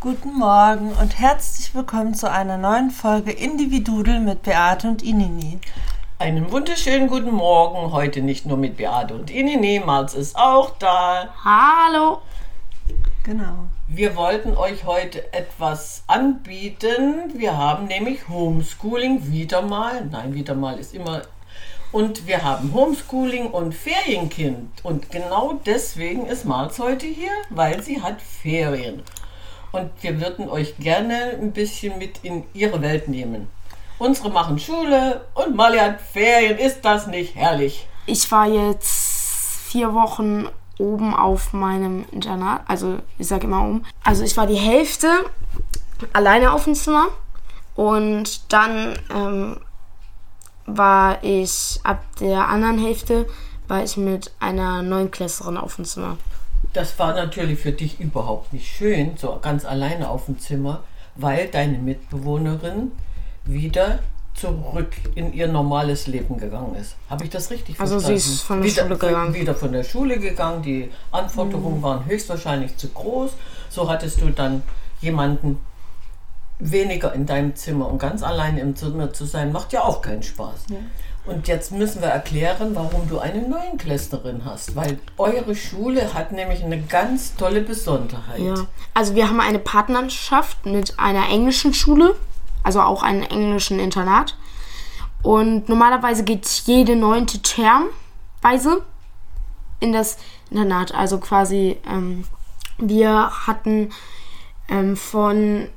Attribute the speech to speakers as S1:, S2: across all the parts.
S1: Guten Morgen und herzlich willkommen zu einer neuen Folge Individudel mit Beate und Inini.
S2: Einen wunderschönen guten Morgen. Heute nicht nur mit Beate und Inini, Marz ist auch da.
S3: Hallo.
S1: Genau.
S2: Wir wollten euch heute etwas anbieten. Wir haben nämlich Homeschooling wieder mal. Nein, wieder mal ist immer. Und wir haben Homeschooling und Ferienkind. Und genau deswegen ist Marz heute hier, weil sie hat Ferien. Und wir würden euch gerne ein bisschen mit in ihre Welt nehmen. Unsere machen Schule und Mali hat Ferien. Ist das nicht herrlich?
S3: Ich war jetzt vier Wochen oben auf meinem Internat. Also ich sage immer oben. Also ich war die Hälfte alleine auf dem Zimmer. Und dann ähm, war ich ab der anderen Hälfte war ich mit einer neuen Klässlerin auf dem Zimmer.
S2: Das war natürlich für dich überhaupt nicht schön, so ganz alleine auf dem Zimmer, weil deine Mitbewohnerin wieder zurück in ihr normales Leben gegangen ist. Habe ich das richtig
S3: Also
S2: verstanden?
S3: sie ist von der
S2: wieder,
S3: Schule gegangen.
S2: Wieder von der Schule gegangen. Die Anforderungen
S3: Mhm.
S2: waren höchstwahrscheinlich zu groß. So hattest du dann jemanden weniger in deinem Zimmer und ganz alleine im Zimmer zu sein, macht ja auch keinen Spaß. Und jetzt müssen wir erklären, warum du eine Neunklässlerin hast, weil eure Schule hat nämlich eine ganz tolle Besonderheit.
S3: Ja. Also wir haben eine Partnerschaft mit einer englischen Schule, also auch einem englischen Internat. Und normalerweise geht jede neunte Termweise in das Internat. Also quasi, ähm, wir hatten ähm, von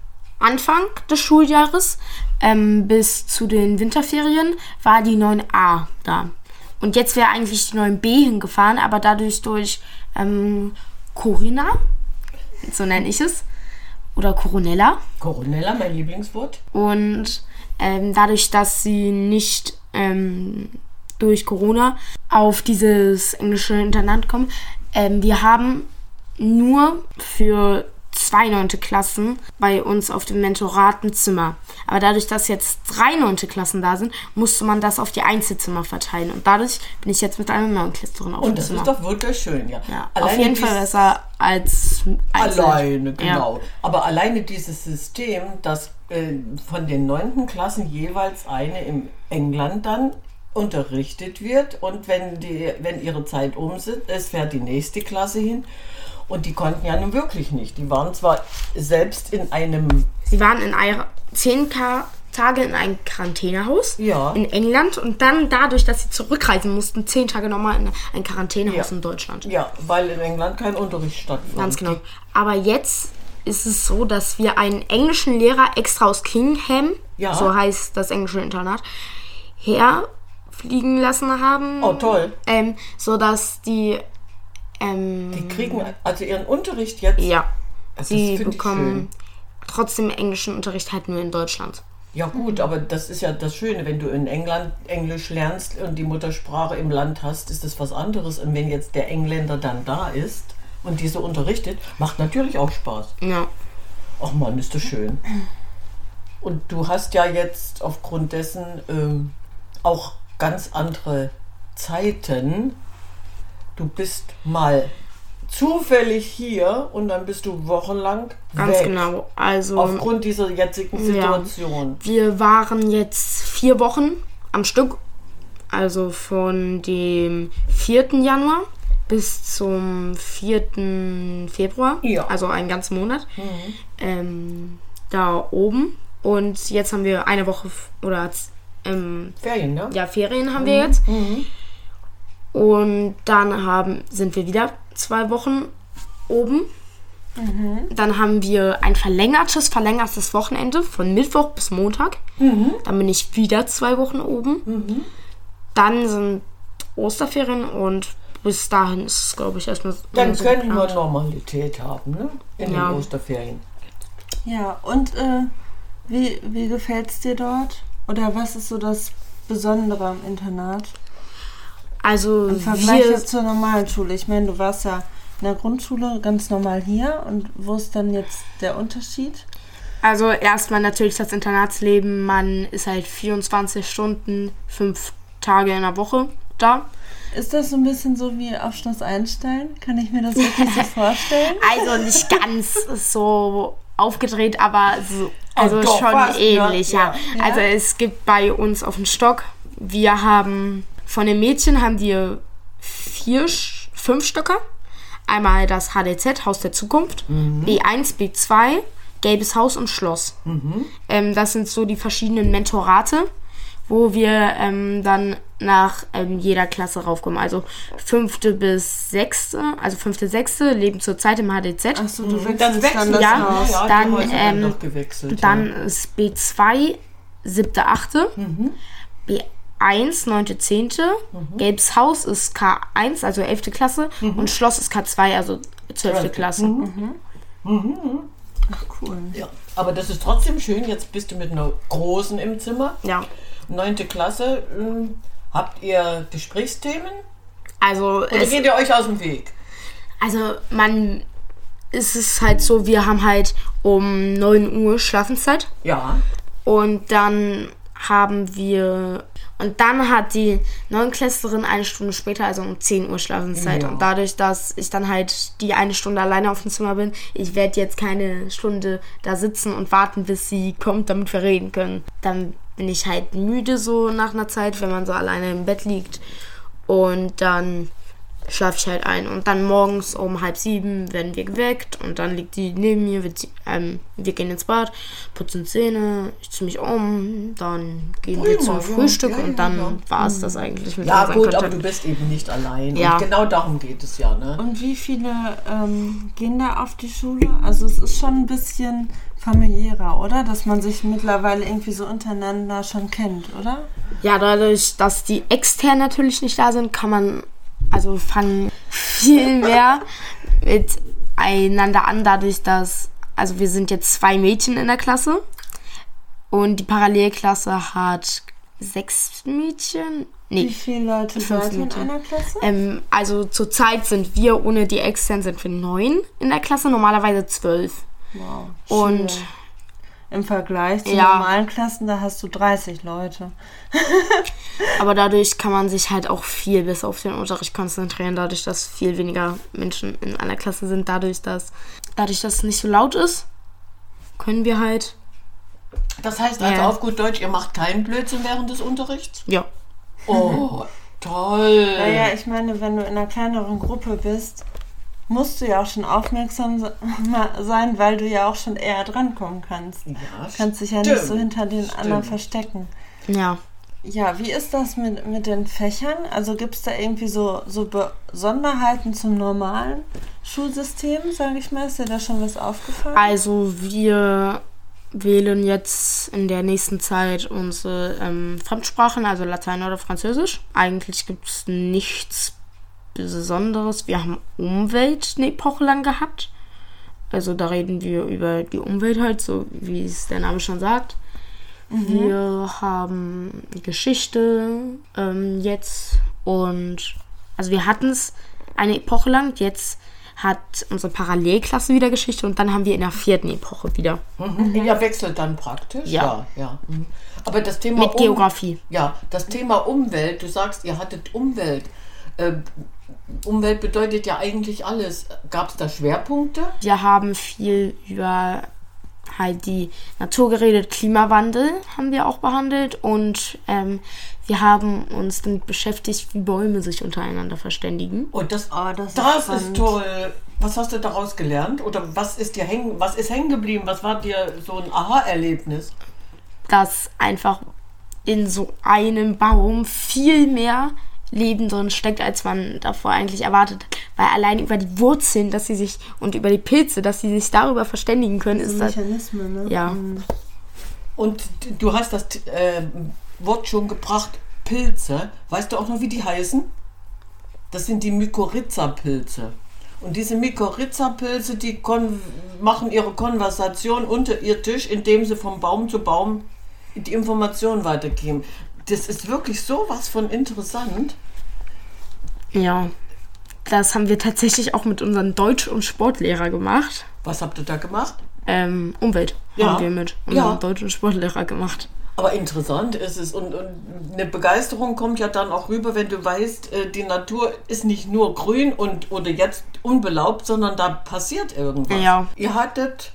S3: Anfang des Schuljahres ähm, bis zu den Winterferien war die 9a da. Und jetzt wäre eigentlich die 9b hingefahren, aber dadurch durch ähm, Corinna, so nenne ich es, oder Coronella,
S2: Coronella, mein Lieblingswort.
S3: und ähm, dadurch, dass sie nicht ähm, durch Corona auf dieses englische Internat kommen, ähm, wir haben nur für zwei neunte Klassen bei uns auf dem Mentoratenzimmer. Aber dadurch, dass jetzt drei neunte Klassen da sind, musste man das auf die Einzelzimmer verteilen. Und dadurch bin ich jetzt mit einer Neunklässlerin auf
S2: Und das
S3: Zimmer.
S2: ist doch wunderschön, ja.
S3: ja, auf jeden Fall besser als einzeln.
S2: Alleine,
S3: Ja.
S2: genau. Aber alleine dieses System, dass äh, von den neunten Klassen jeweils eine im England dann unterrichtet wird und wenn, die, wenn ihre Zeit um ist, es fährt die nächste Klasse hin. Und die konnten ja nun wirklich nicht. Die waren zwar selbst in einem,
S3: Sie waren in einer, Tage in einem Quarantänehaus
S2: Ja.
S3: in England und dann dadurch, dass sie zurückreisen mussten, zehn Tage nochmal in ein Quarantänehaus
S2: Ja.
S3: in Deutschland.
S2: ja, weil in England kein Unterricht stattfand.
S3: Ganz genau. Aber jetzt ist es so, dass wir einen englischen Lehrer extra aus Kingham,
S2: Ja.
S3: so heißt das englische Internat, herfliegen lassen haben.
S2: Oh, toll.
S3: Ähm, so dass die, ähm,
S2: Die kriegen also ihren Unterricht jetzt.
S3: ja,
S2: Das
S3: sie bekommen trotzdem englischen Unterricht halt nur in Deutschland.
S2: Ja gut, aber das ist ja das Schöne, wenn du in England Englisch lernst und die Muttersprache im Land hast, ist das was anderes. Und wenn jetzt der Engländer dann da ist und diese unterrichtet, macht natürlich auch Spaß.
S3: Ja.
S2: Ach Mann, ist das schön. Und du hast ja jetzt aufgrund dessen ähm, auch ganz andere Zeiten. Du bist mal zufällig hier und dann bist du wochenlang
S3: Ganz
S2: weg.
S3: genau. Also
S2: Aufgrund dieser jetzigen
S3: Ja.
S2: Situation.
S3: wir waren jetzt vier Wochen am Stück. Also von dem 4. Januar bis zum 4. Februar.
S2: Ja.
S3: Also einen ganzen Monat. Ähm, da oben. Und jetzt haben wir eine Woche oder ähm,
S2: Ferien, ne?
S3: ja, Ferien haben wir jetzt. Und dann haben, sind wir wieder zwei Wochen oben. Dann haben wir ein verlängertes, verlängertes Wochenende von Mittwoch bis Montag. Dann bin ich wieder zwei Wochen oben. Dann sind Osterferien und bis dahin ist es, glaube ich, erstmal
S2: Dann
S3: so
S2: können wir. Normalität haben, ne? In
S3: Ja.
S2: den Osterferien.
S1: Ja, und äh, wie, wie gefällt es dir dort? Oder was ist so das Besondere am Internat?
S3: Also
S1: Im Vergleich jetzt zur normalen Schule. Ich meine, du warst ja in der Grundschule ganz normal hier und wo ist dann jetzt der Unterschied?
S3: Also erstmal natürlich das Internatsleben. Man ist halt 24 Stunden, fünf Tage in der Woche da.
S1: Ist das so ein bisschen so wie auf Schloss Einstein? Kann ich mir das wirklich so vorstellen?
S3: Also nicht ganz so aufgedreht, aber so, also
S2: doch,
S3: schon
S2: ja,
S3: ähnlich, ja.
S1: ja.
S3: Also es gibt bei uns auf dem Stock, wir haben von den Mädchen haben wir vier, fünf Stöcker. Einmal das HDZ, Haus der Zukunft, B1, B2, Gelbes Haus und Schloss. Ähm, das sind so die verschiedenen Mentorate, wo wir ähm, dann nach ähm, jeder Klasse raufkommen. Also fünfte bis sechste, also fünfte, sechste leben zurzeit im HDZ.
S1: Achso, du wechselst
S2: Das
S1: dann
S2: wechseln
S1: das
S3: ja,
S1: Haus.
S2: ja,
S3: dann, ähm. Dann
S2: ja.
S3: ist B2, siebte, achte. B1, neunte, zehnte. Gelbes Haus ist K1, also 11. Klasse. Und Schloss ist K2, also 12.
S2: Zwölfte.
S3: Klasse.
S1: Ach, cool.
S2: ja. Aber das ist trotzdem schön. Jetzt bist du mit einer großen im Zimmer.
S3: Ja.
S2: Neunte Klasse. ähm, Habt ihr Gesprächsthemen?
S3: Also,
S2: Oder
S3: es,
S2: geht ihr euch aus dem Weg?
S3: also man es ist halt so, wir haben halt um 9 Uhr Schlafenszeit.
S2: Ja.
S3: Und dann haben wir. Und dann hat die Neunklässlerin eine Stunde später, also um 10 Uhr Schlafenszeit.
S2: Ja.
S3: Und dadurch, dass ich dann halt die eine Stunde alleine auf dem Zimmer bin, ich werde jetzt keine Stunde da sitzen und warten, bis sie kommt, damit wir reden können. Dann bin ich halt müde so nach einer Zeit, wenn man so alleine im Bett liegt. Und dann schlafe ich halt ein. Und dann morgens um halb sieben werden wir geweckt und dann liegt die neben mir. Wir, ähm, wir gehen ins Bad, putzen Zähne, ich ziehe mich um, dann gehen wir
S2: Prima,
S3: zum
S2: ja.
S3: Frühstück
S2: Ja, ja,
S3: und dann
S2: ja.
S3: war es das eigentlich mit
S2: Ja, gut, aber
S3: Kontakten.
S2: du bist eben nicht allein.
S3: Ja.
S2: Und genau darum geht es ja, ne?
S1: Und wie viele ähm, gehen da auf die Schule? Also es ist schon ein bisschen familiärer, oder? Dass man sich mittlerweile irgendwie so untereinander schon kennt, oder?
S3: Ja, dadurch, dass die extern natürlich nicht da sind, kann man, also fangen viel mehr miteinander an, dadurch, dass, also wir sind jetzt zwei Mädchen in der Klasse und die Parallelklasse hat sechs Mädchen.
S1: Wie
S3: Nee,
S1: viele Leute
S3: Fünf
S1: ihr in einer Klasse?
S3: ähm, also zurzeit sind wir, ohne die extern sind wir neun in der Klasse, normalerweise zwölf.
S1: Wow.
S3: Und
S1: schön. Im Vergleich zu
S3: Ja.
S1: normalen Klassen, da hast du 30 Leute.
S3: Aber dadurch kann man sich halt auch viel bis auf den Unterricht konzentrieren, dadurch, dass viel weniger Menschen in einer Klasse sind, dadurch, dass dadurch, dass es nicht so laut ist, können wir halt
S2: Das heißt also
S3: Ja.
S2: auf gut Deutsch, ihr macht keinen Blödsinn während des Unterrichts?
S3: ja
S2: Oh, toll.
S1: Naja, ich meine, wenn du in einer kleineren Gruppe bist, musst du ja auch schon aufmerksam se- sein, weil du ja auch schon eher drankommen kannst.
S2: ja,
S1: Du kannst dich ja nicht so hinter den anderen
S2: Stimmt.
S1: verstecken.
S3: ja
S1: Ja, wie ist das mit, mit den Fächern? Also gibt es da irgendwie so, so Besonderheiten zum normalen Schulsystem, sage ich mal? Ist dir da schon was aufgefallen?
S3: also wir wählen jetzt in der nächsten Zeit unsere ähm, Fremdsprachen, also Latein oder Französisch. Eigentlich gibt es nichts Besonderes. Wir haben Umwelt eine Epoche lang gehabt. Also da reden wir über die Umwelt halt, so wie es der Name schon sagt. Wir haben Geschichte ähm, jetzt und also wir hatten es eine Epoche lang. Jetzt hat unsere Parallelklasse wieder Geschichte und dann haben wir in der vierten Epoche wieder
S2: Mhm. Ja, wechselt dann praktisch.
S3: Ja.
S2: ja. ja. Mhm. Aber das Thema
S3: mit
S2: Um-
S3: Geografie.
S2: Ja, das Thema Umwelt, du sagst, ihr hattet Umwelt. Äh, Umwelt bedeutet ja eigentlich alles. Gab es da Schwerpunkte?
S3: Wir haben viel über halt die Natur geredet, Klimawandel haben wir auch behandelt und ähm, wir haben uns damit beschäftigt, wie Bäume sich untereinander verständigen.
S2: Und das,
S1: Oh, das ist
S2: das ist
S1: spannend.
S2: toll. Was hast du daraus gelernt? Oder was ist dir hängen, was ist hängen geblieben? Was war dir so ein Aha-Erlebnis?
S3: dass einfach in so einem Baum viel mehr Leben drin steckt, als man davor eigentlich erwartet. Weil allein über die Wurzeln, dass sie sich und über die Pilze, dass sie sich darüber verständigen können, ist das.
S1: Mechanismen, ne?
S3: Ja.
S1: Mhm.
S2: Und du hast das äh, Wort schon gebracht, Pilze. Weißt du auch noch, wie die heißen? Das sind die Mykorrhiza-Pilze. Und diese Mykorrhiza-Pilze, die machen ihre Konversation unterirdisch, indem sie vom Baum zu Baum die Informationen weitergeben. Das ist wirklich sowas von interessant.
S3: Ja. Das haben wir tatsächlich auch mit unserem Deutsch- und Sportlehrer gemacht.
S2: Was habt ihr da gemacht?
S3: Ähm, Umwelt
S2: Ja.
S3: haben wir mit unserem
S2: Ja.
S3: Deutsch- und Sportlehrer gemacht.
S2: Aber interessant ist es und, und eine Begeisterung kommt ja dann auch rüber, wenn du weißt, äh, die Natur ist nicht nur grün und oder jetzt unbelaubt, sondern da passiert irgendwas.
S3: Ja.
S2: Ihr hattet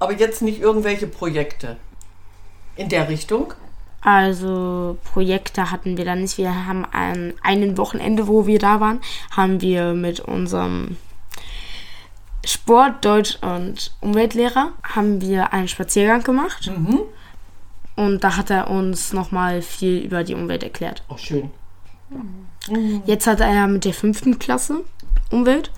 S2: Aber jetzt nicht irgendwelche Projekte. In der Richtung?
S3: Also Projekte hatten wir da nicht. Wir haben an einem Wochenende, wo wir da waren, haben wir mit unserem Sport, Deutsch und Umweltlehrer haben wir einen Spaziergang gemacht. Und da hat er uns nochmal viel über die Umwelt erklärt.
S2: Oh, schön.
S3: Jetzt hat er mit der fünften Klasse Umwelt.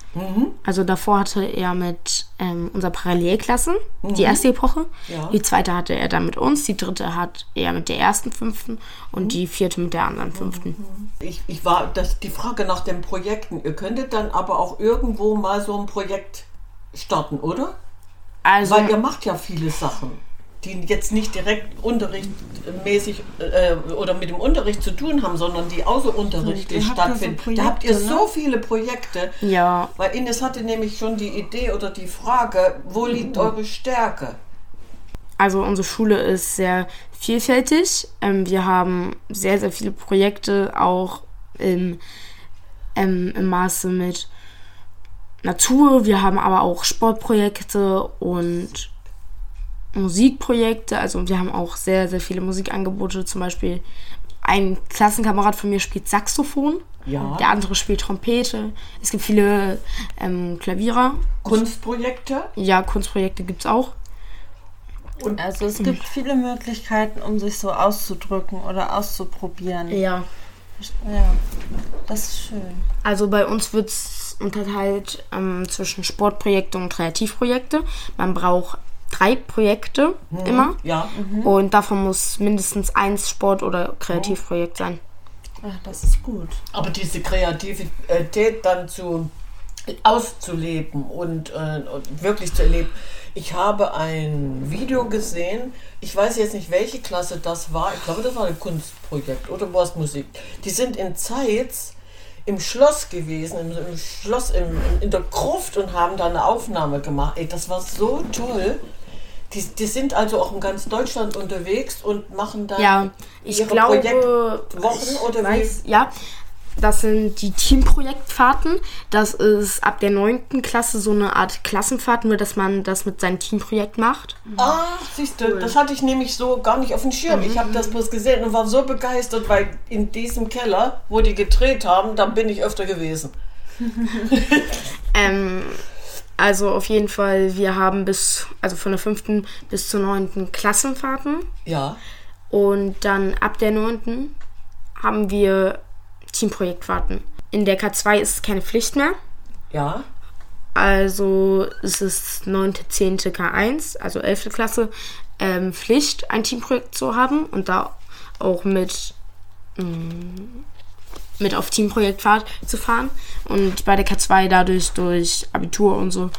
S3: Also davor hatte er mit ähm, unserer Parallelklasse die erste Epoche.
S2: Ja.
S3: Die zweite hatte er dann mit uns. Die dritte hat er mit der ersten fünften und die vierte mit der anderen fünften.
S2: Ich, ich war, das die Frage nach den Projekten. Ihr könntet dann aber auch irgendwo mal so ein Projekt starten, oder?
S3: Also
S2: Weil ihr macht ja viele Sachen, die jetzt nicht direkt unterrichtmäßig äh, oder mit dem Unterricht zu tun haben, sondern die außerunterrichtlich
S1: Ihr habt ja so
S2: stattfinden. da habt ihr
S1: ne?
S2: so viele Projekte.
S3: ja,
S2: Weil Ines hatte nämlich schon die Idee oder die Frage, wo liegt eure Stärke?
S3: Also unsere Schule ist sehr vielfältig. Ähm, wir haben sehr, sehr viele Projekte, auch im, ähm, im Maße mit Natur. Wir haben aber auch Sportprojekte und Musikprojekte. Also wir haben auch sehr, sehr viele Musikangebote. Zum Beispiel ein Klassenkamerad von mir spielt Saxophon.
S2: Ja.
S3: Der andere spielt Trompete. Es gibt viele ähm, Klavierer.
S2: Kunstprojekte?
S3: Ja, Kunstprojekte gibt es auch.
S1: Also es gibt viele Möglichkeiten, um sich so auszudrücken oder auszuprobieren.
S3: Ja.
S1: Ja, das ist schön.
S3: Also bei uns wird es unterteilt ähm, zwischen Sportprojekte und Kreativprojekte. Man braucht drei Projekte immer
S2: Ja.
S3: und davon muss mindestens eins Sport- oder Kreativprojekt sein.
S1: Ach, das ist gut.
S2: Aber diese Kreativität dann zu auszuleben und, äh, und wirklich zu erleben. Ich habe ein Video gesehen, ich weiß jetzt nicht, welche Klasse das war. Ich glaube, das war ein Kunstprojekt oder war es Musik. Die sind in Zeitz im Schloss gewesen, im, im Schloss, im, im, in der Gruft und haben da eine Aufnahme gemacht. Ey, das war so toll. Die, die sind also auch in ganz Deutschland unterwegs und machen da
S3: Ja, ich
S2: ihre
S3: glaube,
S2: Projektwochen
S3: ich
S2: oder
S3: weiß, ja, das sind die Teamprojektfahrten. Das ist ab der 9. Klasse so eine Art Klassenfahrt, nur dass man das mit seinem Teamprojekt macht.
S2: Ah, siehst du, das hatte ich nämlich so gar nicht auf dem Schirm. Ich habe das bloß gesehen und war so begeistert, weil in diesem Keller, wo die gedreht haben, da bin ich öfter gewesen.
S3: Ähm, also auf jeden Fall, wir haben bis, also von der 5. bis zur 9. Klassenfahrten.
S2: Ja.
S3: Und dann ab der 9. haben wir Teamprojektfahrten. In der K2 ist es keine Pflicht mehr.
S2: Ja.
S3: Also es ist 9., 10. K1, also 11. Klasse, ähm, Pflicht, ein Teamprojekt zu haben und da auch mit, ähm, mit auf Teamprojektfahrt zu fahren. Und bei der K2 dadurch durch Abitur und so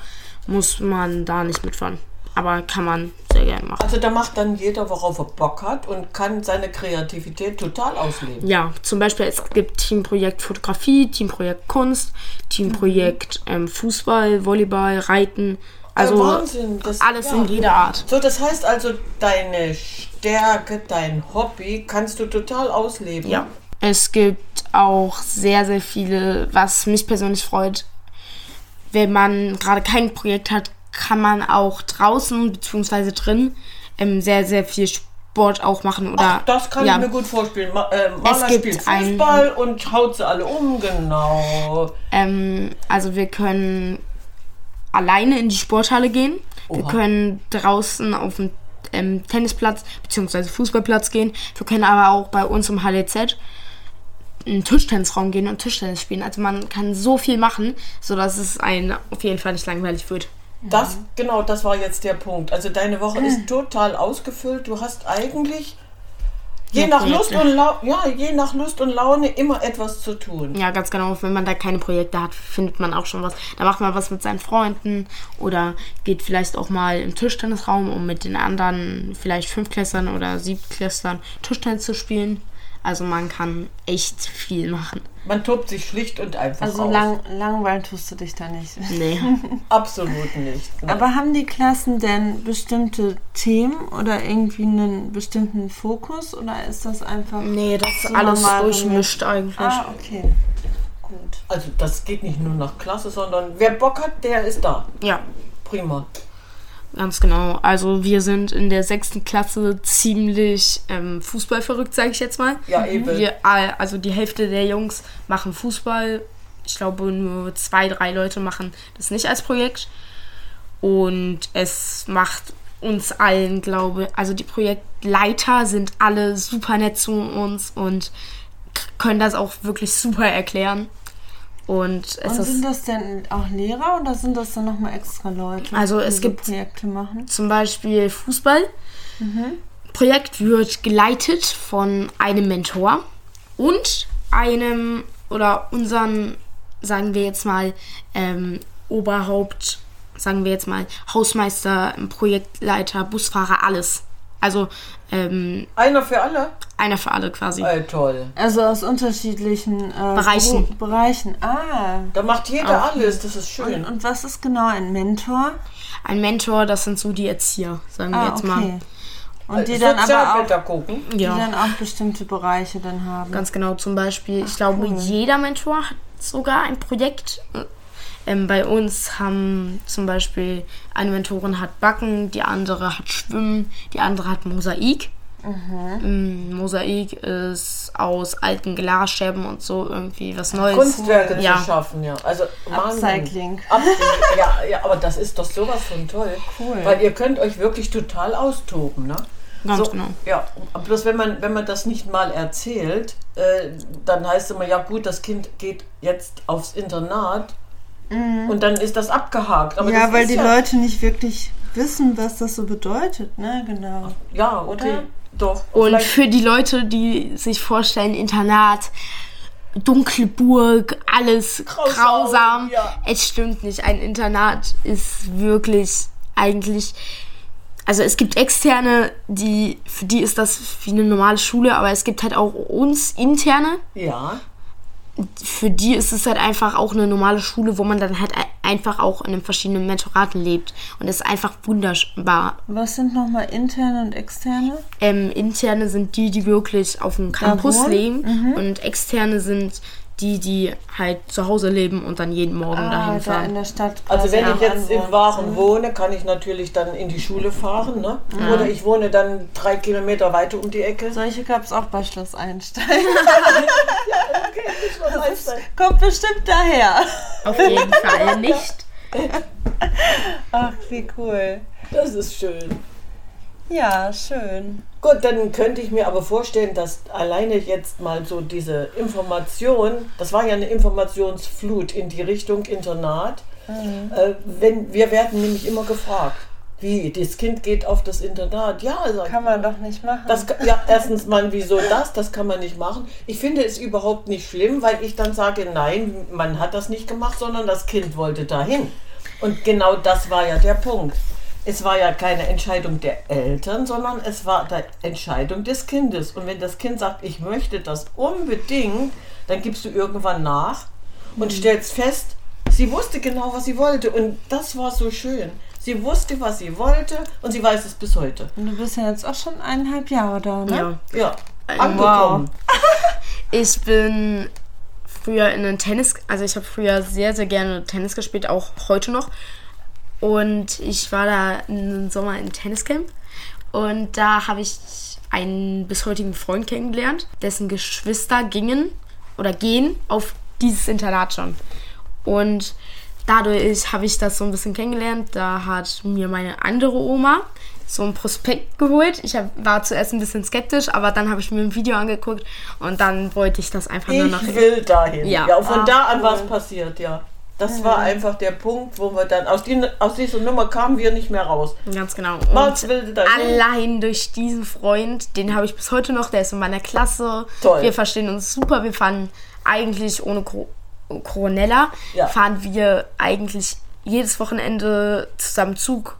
S3: muss man da nicht mitfahren. Aber kann man sehr gerne machen.
S2: Also da macht dann jeder, worauf er Bock hat und kann seine Kreativität total ausleben.
S3: Ja, zum Beispiel es gibt Teamprojekt Fotografie, Teamprojekt Kunst, Teamprojekt ähm, Fußball, Volleyball, Reiten. Also
S2: Wahnsinn, das-
S3: alles
S2: ja.
S3: in jeder Art.
S2: So, das heißt also, deine Stärke, dein Hobby kannst du total ausleben.
S3: Ja. Es gibt auch sehr, sehr viele, was mich persönlich freut. Wenn man gerade kein Projekt hat, kann man auch draußen bzw. drin ähm, sehr, sehr viel Sport auch machen. Oder,
S2: Ach, das kann
S3: ja,
S2: ich mir gut vorstellen. Ma äh, Mama
S3: gibt
S2: spielt
S3: ein-
S2: Fußball und haut sie alle um, genau.
S3: Ähm, also wir können alleine in die Sporthalle gehen. Wir
S2: Oha.
S3: können draußen auf den ähm, Tennisplatz bzw. Fußballplatz gehen. Wir können aber auch bei uns im HLZ in den Tischtennisraum gehen und Tischtennis spielen. Also man kann so viel machen, sodass es einen auf jeden Fall nicht langweilig wird.
S2: Das, genau, das war jetzt der Punkt. Also deine Woche ist total ausgefüllt. Du hast eigentlich je
S3: Ja,
S2: nach Lust und Laune, ja, je nach Lust und Laune immer etwas zu tun.
S3: Ja, ganz genau. Wenn man da keine Projekte hat, findet man auch schon was. Da macht man was mit seinen Freunden oder geht vielleicht auch mal im Tischtennisraum, um mit den anderen, vielleicht Fünftklässlern oder Siebtklässlern Tischtennis zu spielen. Also man kann echt viel machen.
S2: Man tobt sich schlicht und einfach
S1: Also
S2: aus.
S1: lang, langweilen tust du dich da nicht.
S3: Nee.
S2: Absolut nicht. Ne?
S1: Aber haben die Klassen denn bestimmte Themen oder irgendwie einen bestimmten Fokus oder ist das einfach.
S3: nee, das ist
S1: So
S3: alles durchmischt eigentlich.
S1: Ah, okay. Gut.
S2: Also das geht nicht nur nach Klasse, sondern wer Bock hat, der ist da.
S3: Ja.
S2: Prima.
S3: Ganz genau. Also wir sind in der sechsten Klasse ziemlich ähm, fußballverrückt, sage ich jetzt mal.
S2: Ja, eben.
S3: Wir, also die Hälfte der Jungs machen Fußball. Ich glaube, nur zwei, drei Leute machen das nicht als Projekt. Und es macht uns allen, glaube also die Projektleiter sind alle super nett zu uns und können das auch wirklich super erklären. Und es
S1: Und sind das denn auch Lehrer oder sind das dann nochmal extra Leute?
S3: Also es
S1: so
S3: gibt-
S1: Projekte machen.
S3: zum Beispiel Fußball. Projekt wird geleitet von einem Mentor und einem oder unseren, sagen wir jetzt mal, ähm, Oberhaupt, sagen wir jetzt mal, Hausmeister, Projektleiter, Busfahrer, alles. Also ähm,
S2: Einer für alle?
S3: einer für alle quasi.
S2: Äh, toll.
S1: Also aus unterschiedlichen äh,
S3: Bereichen.
S1: Beru- Bereichen. Ah.
S2: Da macht jeder
S3: Auch.
S2: alles, das ist
S1: Und,
S2: schön.
S1: und was ist genau ein Mentor?
S3: Ein Mentor, das sind so die Erzieher, sagen wir
S1: Ah,
S3: jetzt
S1: okay.
S3: mal.
S1: Und die dann aber auch,
S2: Sozialpädagogen.
S1: die
S3: Ja.
S1: dann auch bestimmte Bereiche dann haben.
S3: Ganz genau, zum Beispiel, ich glaube, jeder Mentor hat sogar ein Projekt. Ähm, bei uns haben zum Beispiel eine Mentorin hat Backen, die andere hat Schwimmen, die andere hat Mosaik. Ähm, Mosaik ist aus alten Glasscherben und so irgendwie was Neues.
S2: Kunstwerke
S3: Ja.
S2: zu schaffen, ja. Also Wahnsinn.
S1: Upcycling.
S2: Upcycling. ja, ja, aber das ist doch sowas von toll.
S1: Cool.
S2: Weil ihr könnt euch wirklich total austoben, ne?
S3: Ganz genau.
S2: Ja, bloß wenn man, wenn man das nicht mal erzählt, äh, dann heißt es immer, ja gut, das Kind geht jetzt aufs Internat und dann ist das abgehakt. Aber
S1: Mhm. ja,
S2: das
S1: weil die
S2: ja,
S1: Leute nicht wirklich wissen, was das so bedeutet, ne? Genau.
S2: Ja, okay,
S1: Oder?
S2: doch.
S3: Und
S2: Vielleicht-
S3: für die Leute, die sich vorstellen, Internat, dunkle Burg, alles
S2: Grausam,
S3: grausam,
S2: ja.
S3: es stimmt nicht. Ein Internat ist wirklich eigentlich. Also es gibt externe, die für die ist das wie eine normale Schule, aber es gibt halt auch uns interne.
S2: ja,
S3: Für die ist es halt einfach auch eine normale Schule, wo man dann halt ein- einfach auch in den verschiedenen Mentoraten lebt. Und es ist einfach wunderbar.
S1: Was sind nochmal interne und externe?
S3: Ähm, interne sind die, die wirklich auf dem Campus leben. Und externe sind die, die halt zu Hause leben und dann jeden Morgen
S1: Ah,
S3: dahin
S1: da in
S3: fahren.
S1: der Stadt.
S2: Also wenn ich jetzt in
S1: Anwohnen.
S2: Waren wohne, kann ich natürlich dann in die Schule fahren, ne? Oder ich wohne dann drei Kilometer weiter um die Ecke.
S1: Solche gab es auch bei Schloss Einstein.
S2: Okay,
S1: Kommt bestimmt daher.
S3: Auf jeden Fall nicht.
S1: Ach, wie cool.
S2: Das ist schön.
S1: Ja, schön.
S2: Gut, dann könnte ich mir aber vorstellen, dass alleine jetzt mal so diese Information, das war ja eine Informationsflut in die Richtung Internat. Äh, wenn, wir werden nämlich immer gefragt, wie, das Kind geht auf das Internat. Ja, ich.
S1: Kann man doch nicht machen.
S2: Das, ja, erstens mal, wieso das? Das kann man nicht machen. Ich finde es überhaupt nicht schlimm, weil ich dann sage, nein, man hat das nicht gemacht, sondern das Kind wollte dahin. Und genau das war ja der Punkt. Es war ja keine Entscheidung der Eltern, sondern es war die Entscheidung des Kindes. Und wenn das Kind sagt, ich möchte das unbedingt, dann gibst du irgendwann nach und stellst fest, sie wusste genau, was sie wollte. Und das war so schön. Sie wusste, was sie wollte und sie weiß es bis heute.
S1: Und du bist ja jetzt auch schon eineinhalb Jahre da, ne?
S3: Ja.
S2: Ja, angekommen.
S3: Ich bin früher in den Tennis, also ich habe früher sehr, sehr gerne Tennis gespielt, auch heute noch. Und ich war da im Sommer im Tenniscamp. Und da habe ich einen bis heutigen Freund kennengelernt, dessen Geschwister gingen oder gehen auf dieses Internat schon. Und dadurch habe ich das so ein bisschen kennengelernt. Da hat mir meine andere Oma so ein Prospekt geholt. Ich hab, war zuerst ein bisschen skeptisch, aber dann habe ich mir ein Video angeguckt und dann wollte ich das einfach nur noch.
S2: Ich will dahin. Ja,
S3: Ja.
S2: von
S1: Ach,
S2: da an
S1: cool.
S2: war es passiert, ja. Das war einfach der Punkt, wo wir dann, aus, die, aus dieser Nummer kamen wir nicht mehr raus.
S3: Ganz genau.
S2: Will dahin.
S3: allein durch diesen Freund, den habe ich bis heute noch, der ist in meiner Klasse.
S2: Toll.
S3: Wir verstehen uns super. Wir fahren eigentlich ohne Cor Coronella,
S2: Ja.
S3: fahren wir eigentlich jedes Wochenende zusammen Zug.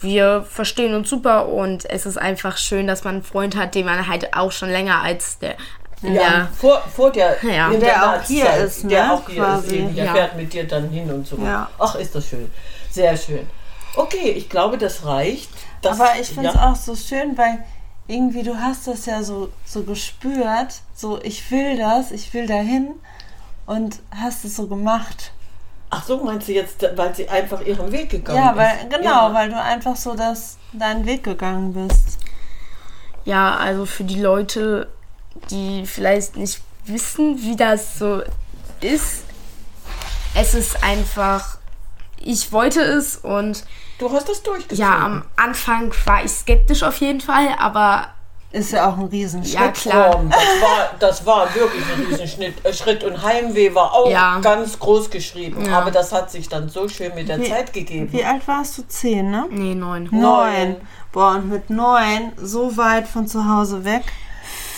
S3: Wir verstehen uns super und es ist einfach schön, dass man einen Freund hat, den man halt auch schon länger als der.
S2: Ja,
S3: Ja,
S2: Vor, vor der
S3: Ja.
S1: Der auch hier ist, ne?
S2: Der auch hier
S1: Quasi.
S2: ist eben. Der
S3: Ja.
S2: fährt mit dir dann hin und zurück.
S1: Ja.
S2: Ach, ist das schön. Sehr schön. Okay, ich glaube, das reicht. Das,
S1: Aber ich finde es
S2: ja.
S1: auch so schön, weil irgendwie du hast das ja so, so gespürt, so ich will das, ich will dahin und hast es so gemacht.
S2: Ach so, meinst du jetzt, weil sie einfach ihren Weg gegangen
S1: Ja,
S2: ist?
S1: weil, genau,
S2: Ja.
S1: weil du einfach so das, deinen Weg gegangen bist.
S3: Ja, also für die Leute, die vielleicht nicht wissen, wie das so ist, es ist einfach, ich wollte es und
S2: Du hast das durchgezogen.
S3: ja, am Anfang war ich skeptisch auf jeden Fall, aber
S1: Ist ja auch ein Riesenschritt.
S3: ja klar.
S2: Das war, das war wirklich ein Riesenschritt. Äh, Schritt und Heimweh war auch
S3: Ja.
S2: ganz groß geschrieben.
S3: Ja.
S2: Aber das hat sich dann so schön mit der
S1: Wie-
S2: Zeit gegeben.
S1: Wie alt warst du? Zehn, ne?
S3: Nee, neun.
S1: Neun. Boah, und mit neun so weit von zu Hause weg.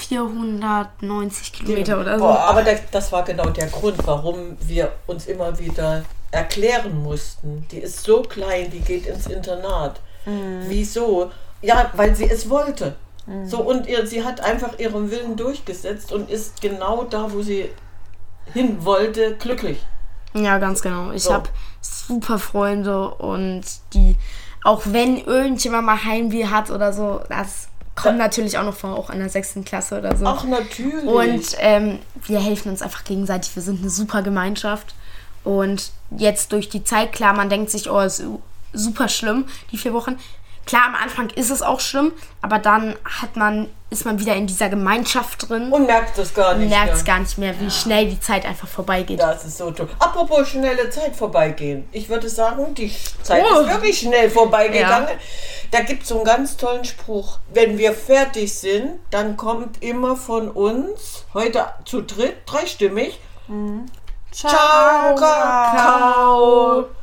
S3: 490 Kilometer oder so.
S2: Boah, aber der, das war genau der Grund, warum wir uns immer wieder erklären mussten. Die ist so klein, die geht ins Internat. Wieso? Ja, weil sie es wollte. So und ihr, sie hat einfach ihren Willen durchgesetzt und ist genau da, wo sie hin wollte, glücklich.
S3: Ja, ganz genau. Ich
S2: So.
S3: habe super Freunde und die, auch wenn irgendjemand mal Heimweh hat oder so, das kommt natürlich auch noch vor, auch in der sechsten Klasse oder so.
S2: Ach natürlich.
S3: Und ähm, wir helfen uns einfach gegenseitig. Wir sind eine super Gemeinschaft. Und jetzt durch die Zeit, klar, man denkt sich, oh, ist super schlimm, die vier Wochen. Klar, am Anfang ist es auch schlimm, aber dann hat man, ist man wieder in dieser Gemeinschaft drin
S2: und merkt es gar
S3: und
S2: nicht.
S3: merkt es gar nicht mehr, wie schnell die Zeit einfach vorbeigeht.
S2: Das ist so toll. Apropos schnelle Zeit vorbeigehen. Ich würde sagen, die Zeit
S3: Oh.
S2: ist wirklich schnell vorbeigegangen. Da gibt es so einen ganz tollen Spruch. Wenn wir fertig sind, dann kommt immer von uns, heute zu dritt, dreistimmig, Ciao, Kakao.